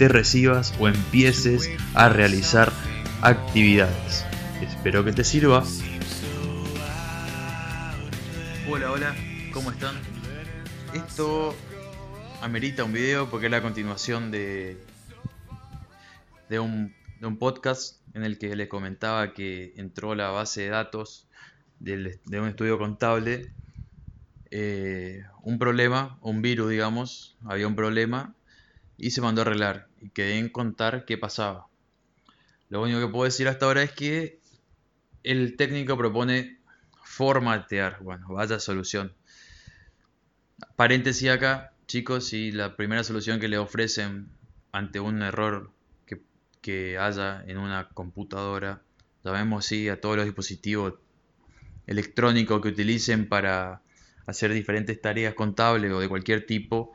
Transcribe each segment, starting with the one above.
te recibas o empieces a realizar actividades. Espero que te sirva. Hola, hola, ¿cómo están? Esto amerita un video porque es la continuación de, de, un, de un podcast en el que le comentaba que entró la base de datos de un estudio contable eh, un problema, un virus, digamos, había un problema y se mandó a arreglar y quedé en contar qué pasaba. Lo único que puedo decir hasta ahora es que el técnico propone formatear. Bueno, vaya solución. Paréntesis acá, chicos, si la primera solución que le ofrecen ante un error que, que haya en una computadora, sabemos si a todos los dispositivos electrónicos que utilicen para hacer diferentes tareas contables o de cualquier tipo,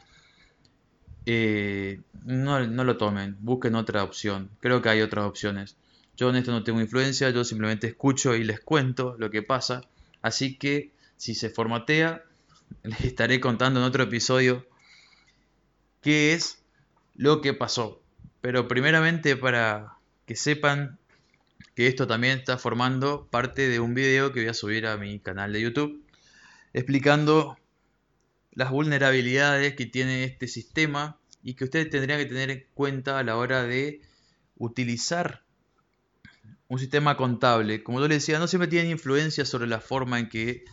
eh, no, lo tomen, busquen otra opción. Creo que hay otras opciones. Yo en esto no tengo influencia, yo simplemente escucho y les cuento lo que pasa. Así que si se formatea, les estaré contando en otro episodio qué es lo que pasó. Pero primeramente para que sepan que esto también está formando parte de un video que voy a subir a mi canal de YouTube explicando las vulnerabilidades que tiene este sistema y que ustedes tendrían que tener en cuenta a la hora de utilizar un sistema contable. Como yo les decía, no siempre tienen influencia sobre la forma en que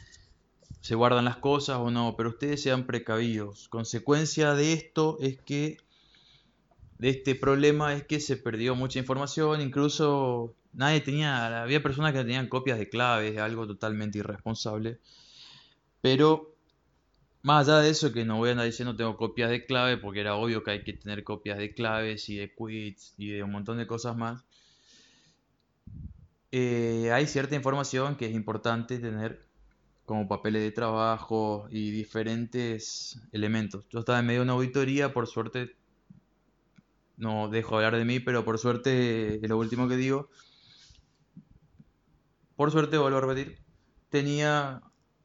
se guardan las cosas o no, pero ustedes sean precavidos. Consecuencia de esto es que, de este problema es que se perdió mucha información, incluso nadie tenía, había personas que tenían copias de claves, algo totalmente irresponsable. Pero más allá de eso, que no voy a andar diciendo tengo copias de clave, porque era obvio que hay que tener copias de claves y de quits y de un montón de cosas más. Eh, hay cierta información que es importante tener como papeles de trabajo y diferentes elementos. Yo estaba en medio de una auditoría, por suerte, no dejo hablar de mí, pero por suerte es lo último que digo. Por suerte, vuelvo a repetir, tenía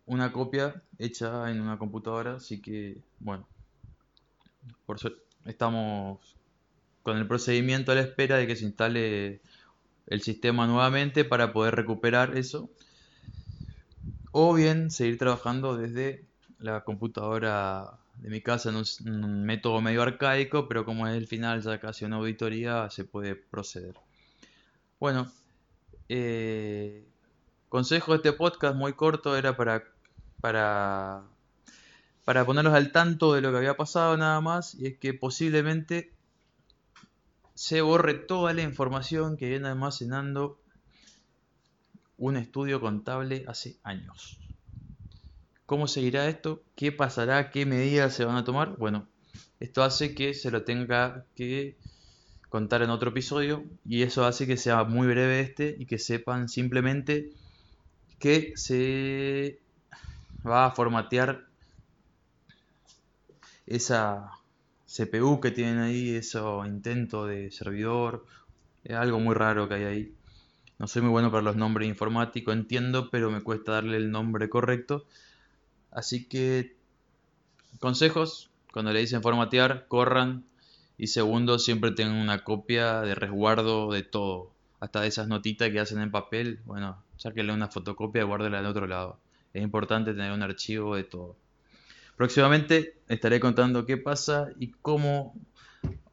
una copia hecha en una computadora, así que bueno, por suerte estamos con el procedimiento a la espera de que se instale el sistema nuevamente para poder recuperar eso. O bien seguir trabajando desde la computadora de mi casa en un, método medio arcaico, pero como es el final ya casi una auditoría, se puede proceder. Bueno, eh, consejo de este podcast muy corto era para para, para ponerlos al tanto de lo que había pasado nada más, y es que posiblemente se borre toda la información que viene almacenando un estudio contable hace años. ¿Cómo seguirá esto? ¿Qué pasará? ¿Qué medidas se van a tomar? Bueno, esto hace que se lo tenga que contar en otro episodio y eso hace que sea muy breve este y que sepan simplemente que se va a formatear esa CPU que tienen ahí, ese intento de servidor, es algo muy raro que hay ahí. No soy muy bueno para los nombres informáticos, entiendo, pero me cuesta darle el nombre correcto. Así que, consejos, cuando le dicen formatear, corran. Y segundo, siempre tengan una copia de resguardo de todo. Hasta de esas notitas que hacen en papel, bueno, sáquenle una fotocopia y guárdela en otro lado. Es importante tener un archivo de todo. Próximamente estaré contando qué pasa y cómo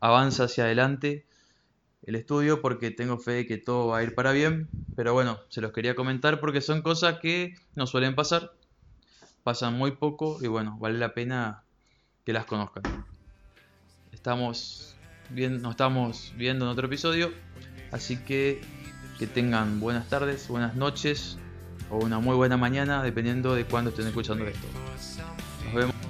avanza hacia adelante el estudio porque tengo fe de que todo va a ir para bien. Pero bueno, se los quería comentar porque son cosas que no suelen pasar. Pasan muy poco y bueno, vale la pena que las conozcan. Estamos bien, nos estamos viendo en otro episodio. Así que que tengan buenas tardes, buenas noches o una muy buena mañana, dependiendo de cuándo estén escuchando esto. Nos vemos.